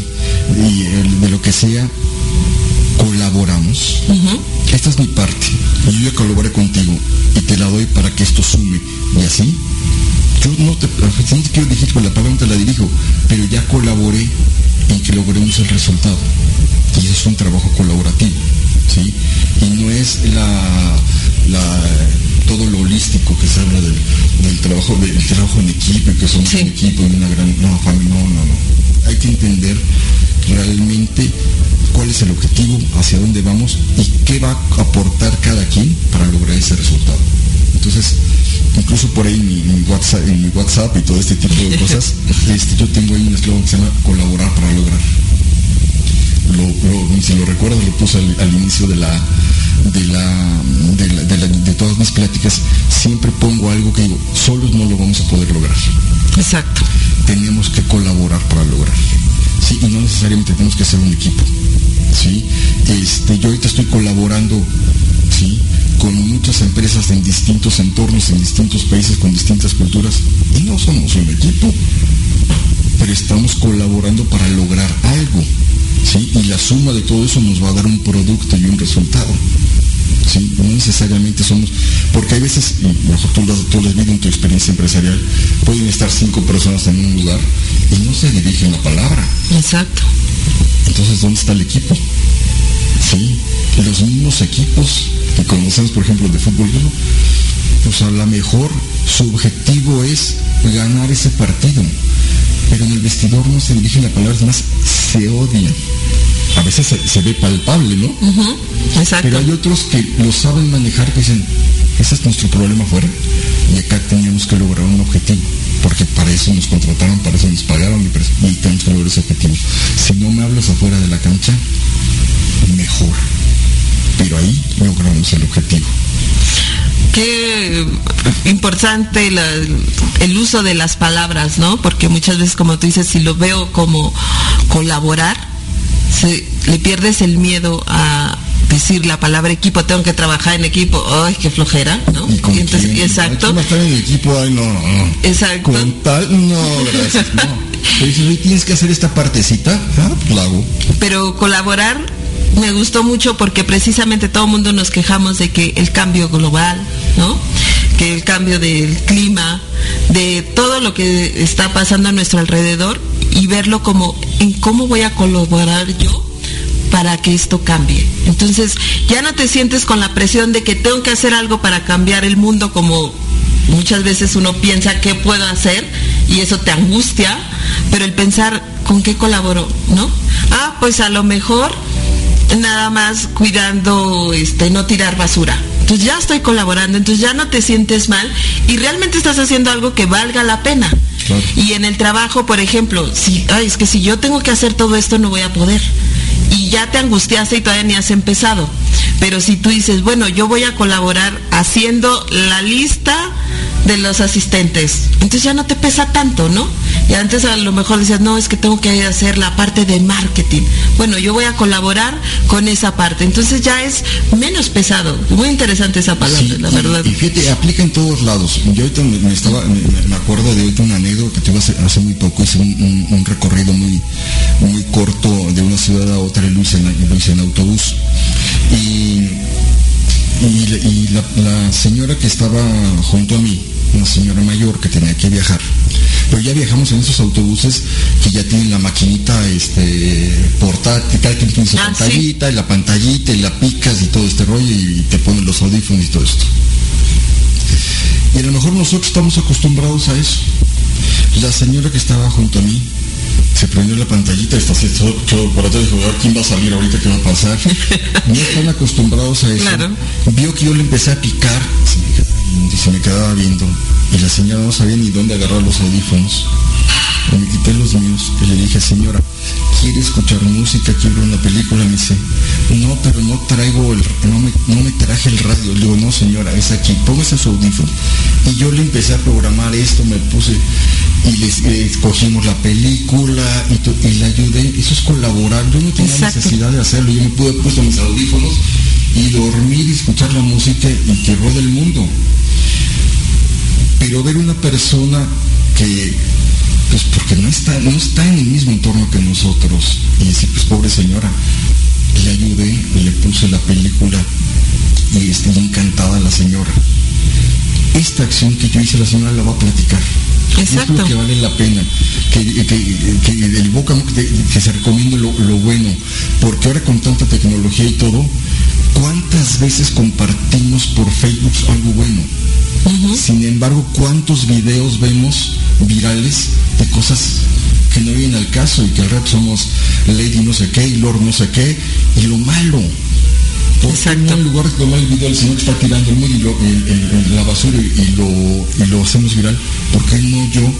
[SPEAKER 2] y de lo que sea, colaboramos. Esta es mi parte. Y yo ya colaboré contigo y te la doy para que esto sume. Y así, yo no te, no te quiero dirigir con la palabra, te la dirijo, pero ya colaboré en que logremos el resultado. Y eso es un trabajo colaborativo. ¿Sí? Y no es la, todo lo holístico que se habla del, trabajo, del trabajo en equipo y que somos un equipo y una gran. No, no, no, no. Hay que entender realmente cuál es el objetivo, hacia dónde vamos y qué va a aportar cada quien para lograr ese resultado. Entonces, incluso por ahí en mi, WhatsApp, en mi WhatsApp y todo este tipo de cosas, (laughs) este, yo tengo ahí un eslogan que se llama colaborar para lograr. Lo, si lo recuerdas, lo puse al, inicio de la, de, la, de, todas mis pláticas, siempre pongo algo que digo, solos no lo vamos a poder lograr.
[SPEAKER 1] Exacto.
[SPEAKER 2] Tenemos que colaborar para lograr. Sí, y no necesariamente tenemos que ser un equipo. ¿sí? Este, yo ahorita estoy colaborando ¿sí? con muchas empresas en distintos entornos, en distintos países, con distintas culturas, y no somos un equipo, pero estamos colaborando para lograr algo. ¿Sí? Y la suma de todo eso nos va a dar un producto y un resultado. ¿sí? No necesariamente somos, porque hay veces, y mejor tú lo, tú en tu experiencia empresarial, pueden estar cinco personas en un lugar y no se dirigen la palabra.
[SPEAKER 1] Exacto.
[SPEAKER 2] Entonces, ¿dónde está el equipo? Sí, los mismos equipos que conocemos, por ejemplo, de fútbol, pues a lo mejor su objetivo es ganar ese partido, pero en el vestidor no se dirigen la palabra, es más, se odian. A veces se, ve palpable, ¿no?
[SPEAKER 1] Exacto.
[SPEAKER 2] Pero hay otros que lo saben manejar, que dicen, ese es nuestro problema afuera, y acá tenemos que lograr un objetivo porque para eso nos contrataron, para eso nos pagaron y, tenemos que lograr ese objetivo. Si no me hablas afuera de la cancha, mejor. Pero ahí logramos el objetivo.
[SPEAKER 1] Qué importante el uso de las palabras, ¿no? Porque muchas veces, como tú dices, si lo veo como colaborar, le pierdes el miedo a, decir la palabra equipo, tengo que trabajar en equipo, ay, qué flojera, ¿no?
[SPEAKER 2] ¿Y entonces, exacto. ¿Cómo estar en equipo? Ay, no, no.
[SPEAKER 1] Exacto.
[SPEAKER 2] Con tal, no, gracias, no. (laughs) Pero tienes que hacer esta partecita, ah, pues la hago.
[SPEAKER 1] Pero colaborar me gustó mucho porque precisamente todo el mundo nos quejamos de que el cambio global, ¿no? Que el cambio del clima, de todo lo que está pasando a nuestro alrededor y verlo como en cómo voy a colaborar yo para que esto cambie. Entonces, ya no te sientes con la presión de que tengo que hacer algo para cambiar el mundo como muchas veces uno piensa qué puedo hacer y eso te angustia, pero el pensar con qué colaboro, ¿no? Ah, pues a lo mejor nada más cuidando este no tirar basura. Entonces ya estoy colaborando, entonces ya no te sientes mal y realmente estás haciendo algo que valga la pena. Y en el trabajo, por ejemplo, si ay, es que si yo tengo que hacer todo esto no voy a poder y ya te angustiaste y todavía ni has empezado. Pero si tú dices, bueno, yo voy a colaborar haciendo la lista de los asistentes, entonces ya no te pesa tanto, ¿no? Y antes a lo mejor decías, no, es que tengo que hacer la parte de marketing. Bueno, yo voy a colaborar con esa parte. Entonces ya es menos pesado. Muy interesante esa palabra, la verdad.
[SPEAKER 2] Y fíjate, aplica en todos lados. Yo ahorita me, estaba, me, acuerdo de ahorita una anécdota que tuve hace, hace muy poco. Hice un, recorrido muy, muy corto de una ciudad a otra y lo hice en, autobús. Y, y, la, señora que estaba junto a mí, una señora mayor que tenía que viajar, pero ya viajamos en esos autobuses que ya tienen la maquinita este, portátil, cada quien tiene su ah, pantallita, y la pantallita, y la picas y todo este rollo, y te ponen los audífonos y todo esto. Y a lo mejor nosotros estamos acostumbrados a eso. La señora que estaba junto a mí se prendió la pantallita, está todo, todo por atrás dijo, ¿quién va a salir ahorita? ¿Qué va a pasar? (laughs) No están acostumbrados a eso. Vio que yo le empecé a picar y se me quedaba viendo. Y la señora no sabía ni dónde agarrar los audífonos. Y me quité los míos y le dije, señora, ¿quiere escuchar música? ¿Quiere una película? Me dice, no, pero no traigo el, no me, no me traje el radio. Le digo, no señora, es aquí, póngase su audífono. Y yo le empecé a programar esto, me puse y les escogimos la película y, y, le ayudé. Eso es colaborar. Yo no tenía necesidad de hacerlo. Yo me pude puesto mis audífonos y dormir y escuchar la música y que ruede el mundo. Pero ver una persona que pues porque no está, no está en el mismo entorno que nosotros. Y decir, pues pobre señora, le ayudé, le puse la película y estoy encantada la señora. Esta acción que yo hice, la señora la va a platicar. Exacto. Que vale la pena, que, que, el boca que, se recomiende lo, lo, bueno, porque ahora con tanta tecnología y todo, ¿cuántas veces compartimos por Facebook algo bueno? Sin embargo, ¿cuántos videos vemos virales de cosas que no vienen al caso y que al rato somos Lady no sé qué y Lord no sé qué y lo malo? Exacto. en lugar de tomar el video del señor que está tirando el mundo y la basura y, lo, y lo hacemos viral, ¿por qué no yo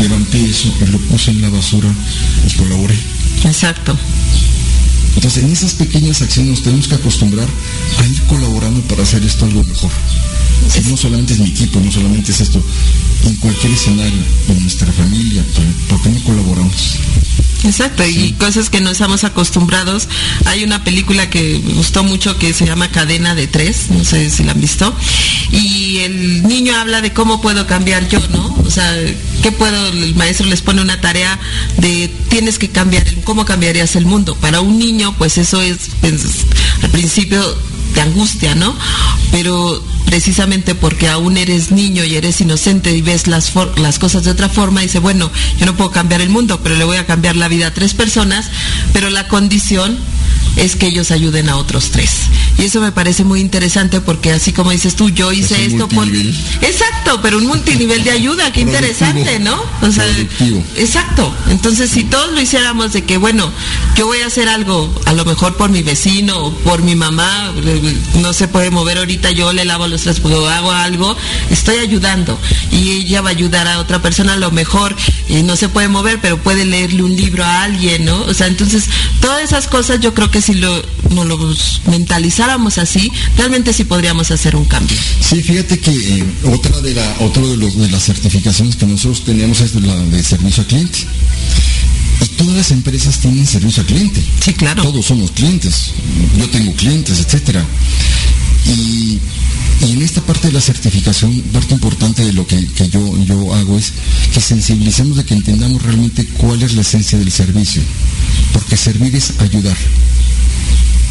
[SPEAKER 2] levanté eso y lo puse en la basura y colaboré?
[SPEAKER 1] Exacto.
[SPEAKER 2] Entonces, en esas pequeñas acciones nos tenemos que acostumbrar a ir colaborando para hacer esto algo mejor. No solamente es mi equipo, no solamente es esto, en cualquier escenario, en nuestra familia, ¿por qué no colaboramos?
[SPEAKER 1] Exacto, y cosas que no estamos acostumbrados. Hay una película que me gustó mucho que se llama Cadena de Tres, no sé si la han visto, y el niño habla de cómo puedo cambiar yo, ¿no? O sea, ¿qué puedo? El maestro les pone una tarea de tienes que cambiar, ¿cómo cambiarías el mundo? Para un niño, pues eso es, pues, al principio de angustia, ¿no? Pero precisamente porque aún eres niño y eres inocente y ves las, las cosas de otra forma, dice, bueno, yo no puedo cambiar el mundo, pero le voy a cambiar la vida a tres personas, pero la condición es que ellos ayuden a otros tres. Y eso me parece muy interesante porque así como dices tú, yo hice esto por... Exacto, pero un multinivel de ayuda, qué interesante, ¿no? O sea, exacto. Entonces, si todos lo hiciéramos de que, bueno, yo voy a hacer algo, a lo mejor por mi vecino, por mi mamá, no se puede mover ahorita, yo le lavo los trastos, hago algo, estoy ayudando. Y ella va a ayudar a otra persona, a lo mejor eh, no se puede mover, pero puede leerle un libro a alguien, ¿no? O sea, entonces, todas esas cosas yo creo que si lo, no lo mentalizáramos así, realmente sí podríamos hacer un cambio.
[SPEAKER 2] Sí, fíjate que eh, otra de la, otro de, los, de las certificaciones que nosotros teníamos es la de servicio al cliente. Y todas las empresas tienen servicio al cliente.
[SPEAKER 1] Sí, claro.
[SPEAKER 2] Todos somos clientes. Yo tengo clientes, etcétera. Y, en esta parte de la certificación, parte importante de lo que, yo, yo hago es que sensibilicemos de que entendamos realmente cuál es la esencia del servicio. Porque servir es ayudar.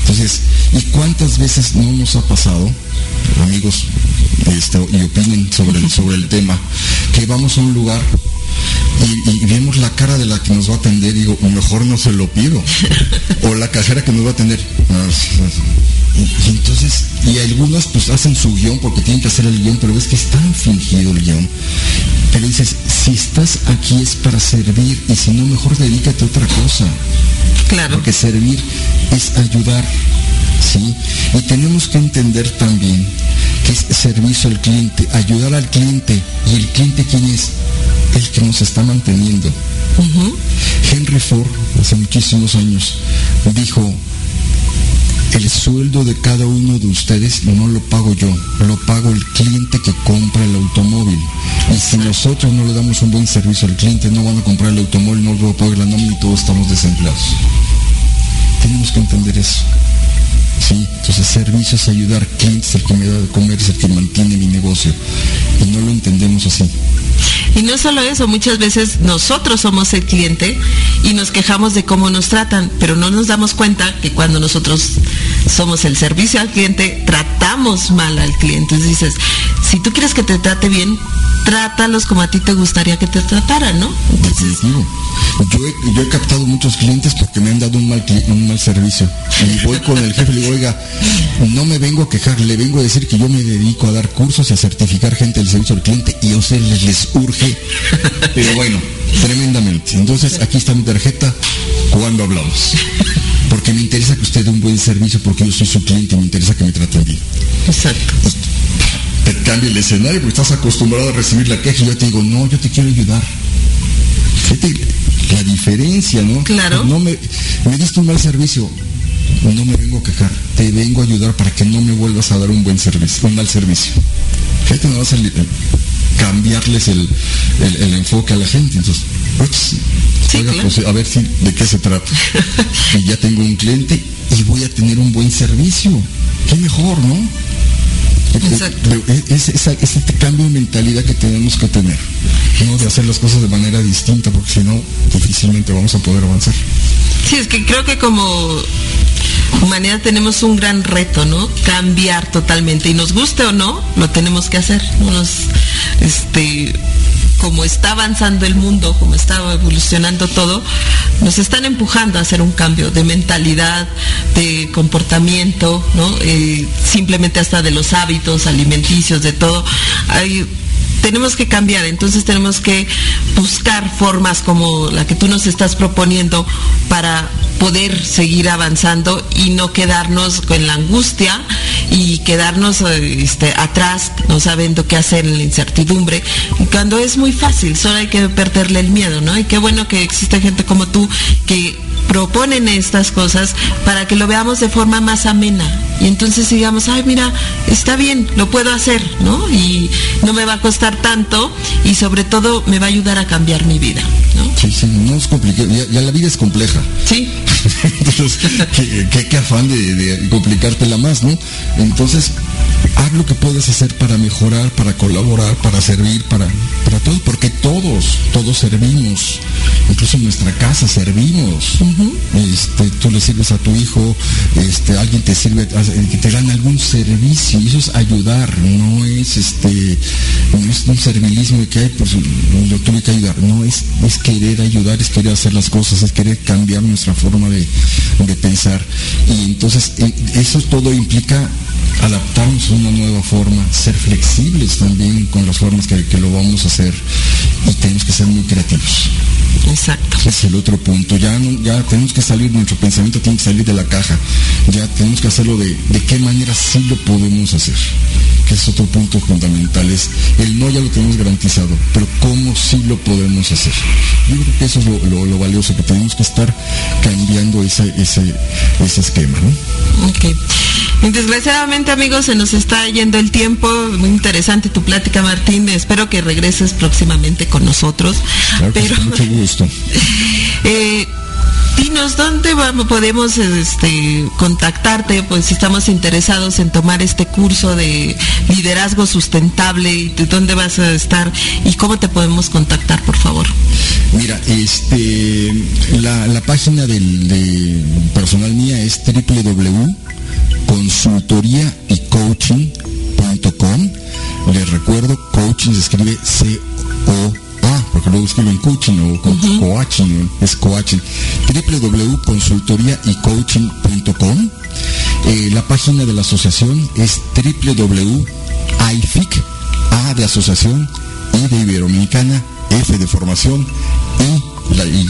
[SPEAKER 2] Entonces, ¿y cuántas veces no nos ha pasado, amigos, este, y opinen sobre el, sobre el tema, que vamos a un lugar y, vemos la cara de la que nos va a atender y digo, mejor no se lo pido. O la cajera que nos va a atender. Y, entonces, y algunas pues hacen su guion porque tienen que hacer el guion, pero ves que es tan fingido el guion. Pero dices, si estás aquí es para servir y si no, mejor dedícate a otra cosa.
[SPEAKER 1] Claro.
[SPEAKER 2] Porque servir es ayudar. ¿sí? Y tenemos que entender también que es servicio al cliente, ayudar al cliente. ¿Y el cliente quién es? El que nos está manteniendo. Henry Ford, hace muchísimos años, dijo, el sueldo de cada uno de ustedes no lo pago yo, lo pago el cliente que compra el automóvil. Y si nosotros no le damos un buen servicio al cliente, no van a comprar el automóvil, no lo va a pagar la nómina y todos estamos desempleados. Tenemos que entender eso. Sí, entonces servicio es ayudar clientes, el que me da de comer es el que mantiene mi negocio. Y no lo entendemos así.
[SPEAKER 1] Y no solo eso, muchas veces nosotros somos el cliente y nos quejamos de cómo nos tratan, pero no nos damos cuenta que cuando nosotros somos el servicio al cliente, tratamos mal al cliente. Entonces dices, si tú quieres que te trate bien, trátalos como a ti te gustaría que te trataran, ¿no?
[SPEAKER 2] Definitivo. Yo he, captado muchos clientes porque me han dado un mal, un mal servicio. Y voy con el jefe y le digo, oiga, no me vengo a quejar, le vengo a decir que yo me dedico a dar cursos y a certificar gente del servicio al cliente y a ustedes les urge. Pero bueno, tremendamente. Entonces, aquí está mi tarjeta cuando hablamos. Porque me interesa que usted dé un buen servicio porque yo soy su cliente y me interesa que me traten bien.
[SPEAKER 1] Exacto. Pues,
[SPEAKER 2] te cambia el escenario porque estás acostumbrado a recibir la queja y yo te digo, no, yo te quiero ayudar. la diferencia, ¿no?
[SPEAKER 1] Claro.
[SPEAKER 2] No me, me diste un mal servicio, no me vengo a quejar, te vengo a ayudar para que no me vuelvas a dar un buen servicio, un mal servicio. Fíjate, no vas a cambiarles el, enfoque a la gente. Entonces, pues, a ver si de qué se trata. (laughs) y ya tengo un cliente y voy a tener un buen servicio. Qué mejor, ¿no? Es, este cambio de mentalidad que tenemos que tener, ¿no? de hacer las cosas de manera distinta, porque si no, difícilmente vamos a poder avanzar.
[SPEAKER 1] Sí, es que creo que como humanidad tenemos un gran reto, ¿no? Cambiar totalmente. Y nos guste o no, lo tenemos que hacer. Nos, este, como está avanzando el mundo, como está evolucionando todo, nos están empujando a hacer un cambio de mentalidad, de comportamiento, ¿no? Eh, simplemente hasta de los hábitos alimenticios, de todo. Tenemos que cambiar, entonces tenemos que buscar formas como la que tú nos estás proponiendo para poder seguir avanzando y no quedarnos con la angustia y quedarnos este, atrás, no sabiendo qué hacer en la incertidumbre, cuando es muy fácil, solo hay que perderle el miedo, ¿no? Y qué bueno que existe gente como tú que proponen estas cosas para que lo veamos de forma más amena. Y entonces digamos, ay, mira, está bien, lo puedo hacer, ¿no? Y no me va a costar tanto y sobre todo me va a ayudar a cambiar mi vida, ¿no?
[SPEAKER 2] Sí, sí, no es complicado, ya, la vida es compleja.
[SPEAKER 1] Sí. (laughs)
[SPEAKER 2] entonces, ¿qué, afán de, de complicártela más, ¿no? Entonces, haz lo que puedes hacer para mejorar, para colaborar, para servir, para, para todo, porque todos, todos servimos, incluso en nuestra casa servimos. este, tú le sirves a tu hijo, este, alguien te sirve, te dan algún servicio, y eso es ayudar, no es este, no es un servilismo que hay, pues lo tuve que ayudar, no es, es querer ayudar, es querer hacer las cosas, es querer cambiar nuestra forma de, de pensar. Y entonces eh, eso todo implica adaptarnos a una nueva forma, ser flexibles también con las formas que, lo vamos a hacer y tenemos que ser muy creativos.
[SPEAKER 1] Exacto.
[SPEAKER 2] Es el otro punto. Ya, ya tenemos que salir, nuestro pensamiento tiene que salir de la caja. Ya tenemos que hacerlo de, de qué manera sí lo podemos hacer. Que es otro punto fundamental. Es el no ya lo tenemos garantizado, pero cómo sí lo podemos hacer. Yo creo que eso es lo, valioso, que tenemos que estar cambiando ese, ese, ese esquema. ¿no?
[SPEAKER 1] Ok. Desgraciadamente, amigos, se nos está yendo el tiempo. Muy interesante tu plática, Martín. Espero que regreses próximamente con nosotros.
[SPEAKER 2] Pero, mucho gusto. (laughs)
[SPEAKER 1] Eh, dinos dónde vamos, podemos este, contactarte, pues si estamos interesados en tomar este curso de liderazgo sustentable, dónde vas a estar y cómo te podemos contactar, por favor.
[SPEAKER 2] Mira, este, la, página del, de personal mía es www consultoría y coaching.com. Les recuerdo, coaching se escribe C-O-A, porque luego escriben coaching o coaching, es coaching. www.consultoría-y-coaching.com. Eh, la página de la asociación es www.ific, A de asociación, I de Iberoamericana, F de formación, y la Y,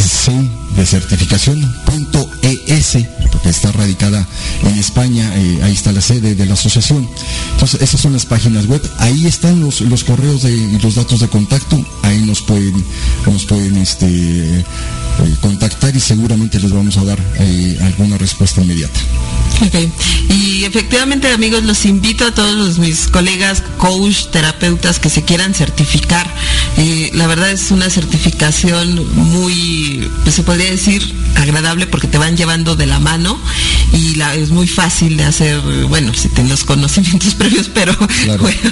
[SPEAKER 2] C de certificación.es, porque está radicada en España, eh, ahí está la sede de la asociación. Entonces, esas son las páginas web, ahí están los, los correos y los datos de contacto, ahí nos pueden, nos pueden este, contactar y seguramente les vamos a dar eh, alguna respuesta inmediata.
[SPEAKER 1] Okay. Y efectivamente, amigos, los invito a todos mis colegas, coach, terapeutas que se quieran certificar. la verdad es una certificación muy, pues se podría decir, agradable porque te van llevando de la mano y y la, es muy fácil de hacer, bueno, si tienes los conocimientos (laughs) previos, pero bueno,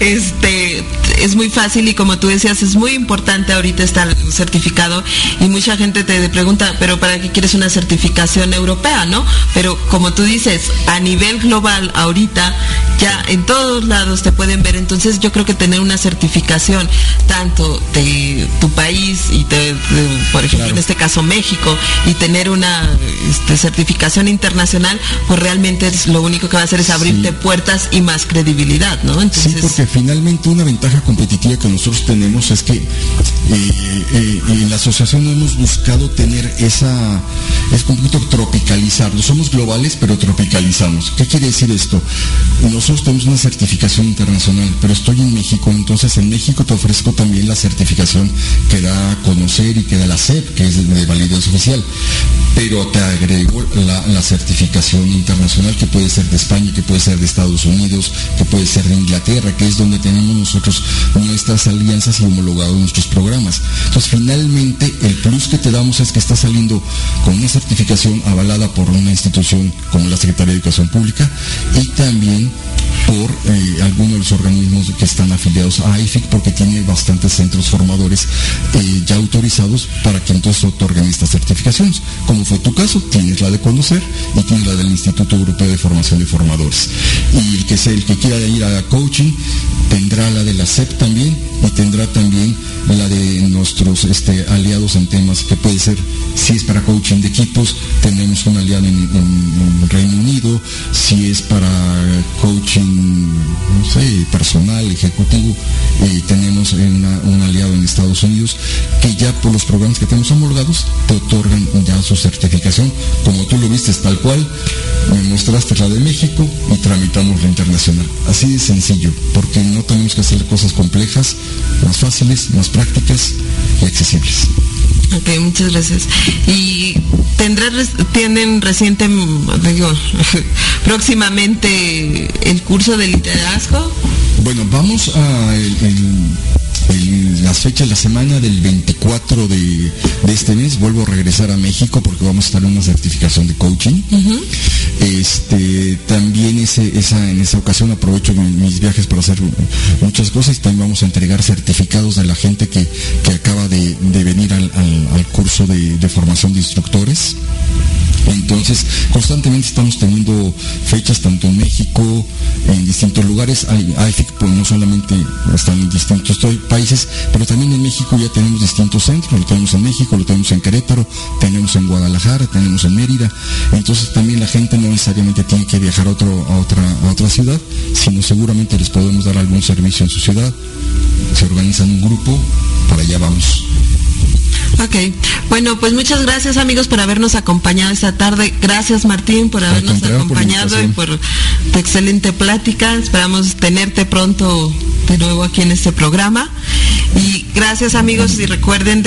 [SPEAKER 1] este es muy fácil y como tú decías, es muy importante ahorita estar certificado y mucha gente te pregunta, pero ¿para qué quieres una certificación europea, no? Pero como tú dices, a nivel global ahorita ya en todos lados te pueden ver, entonces yo creo que tener una certificación tanto de tu país y de, por ejemplo en este caso México y tener una este, certificación internacional, pues realmente es, lo único que va a hacer es abrirte puertas y más credibilidad, ¿no?
[SPEAKER 2] Entonces, sí, porque finalmente una ventaja competitiva que nosotros tenemos es que eh, eh, en la asociación hemos buscado tener esa, es un poquito tropicalizarlo. Somos globales, pero tropicalizamos. ¿Qué quiere decir esto? Nosotros tenemos una certificación internacional, pero estoy en México, entonces en México te ofrezco también la certificación que da a conocer y que da la SEP, que es de validez oficial. Pero te agrego la, certificación internacional que puede ser de España, que puede ser de Estados Unidos, que puede ser de Inglaterra, que es donde tenemos nosotros nuestras alianzas y homologados nuestros programas. Entonces, finalmente, el plus que te damos es que está saliendo con una certificación avalada por una institución como la Secretaría de Educación Pública y también por eh, algunos de los organismos que están afiliados a IFIC porque tiene bastantes centros formadores eh, ya autorizados para que entonces otorguen estas certificaciones. Como fue tu caso, tienes la de conocer y tienes la del Instituto Europeo de Formación de Formadores. Y el que sea el que quiera ir a coaching tendrá la de la CEP también y tendrá también la de nuestros este, aliados en temas que puede ser, si es para coaching de equipos, tenemos un aliado en, Reino Unido, si es para coaching, no sé, personal, ejecutivo, eh, tenemos un aliado en Estados Unidos que ya por los programas que tenemos homologados te otorgan ya su certificación, como tú lo viste tal cual, me mostraste la de México y tramitamos la internacional. Así de sencillo, porque no tenemos que hacer cosas complejas, más fáciles, más prácticas y accesibles.
[SPEAKER 1] Ok, muchas gracias. ¿Y tendrá, tienen reciente, digo, (laughs) próximamente el curso de liderazgo?
[SPEAKER 2] Bueno, vamos a las fechas, la semana del 24 de, este mes, vuelvo a regresar a México porque vamos a estar en una certificación de coaching. Este, también ese, esa, en esa ocasión aprovecho mis viajes para hacer muchas cosas y también vamos a entregar certificados de la gente que, acaba de, venir al, curso de formación de instructores. Entonces, constantemente estamos teniendo fechas tanto en México, en distintos lugares. Hay, AIFIC pues no solamente están en distintos países, pero también en México ya tenemos distintos centros. Lo tenemos en México, lo tenemos en Querétaro, tenemos en Guadalajara, tenemos en Mérida. Entonces también la gente no necesariamente tiene que viajar a, otro, a, otra, a otra ciudad, sino seguramente les podemos dar algún servicio en su ciudad. Se organizan un grupo, para allá vamos.
[SPEAKER 1] Ok, bueno, pues muchas gracias amigos por habernos acompañado esta tarde. Gracias Martín por habernos acompañado y por tu excelente plática. Esperamos tenerte pronto de nuevo aquí en este programa. Y gracias amigos y recuerden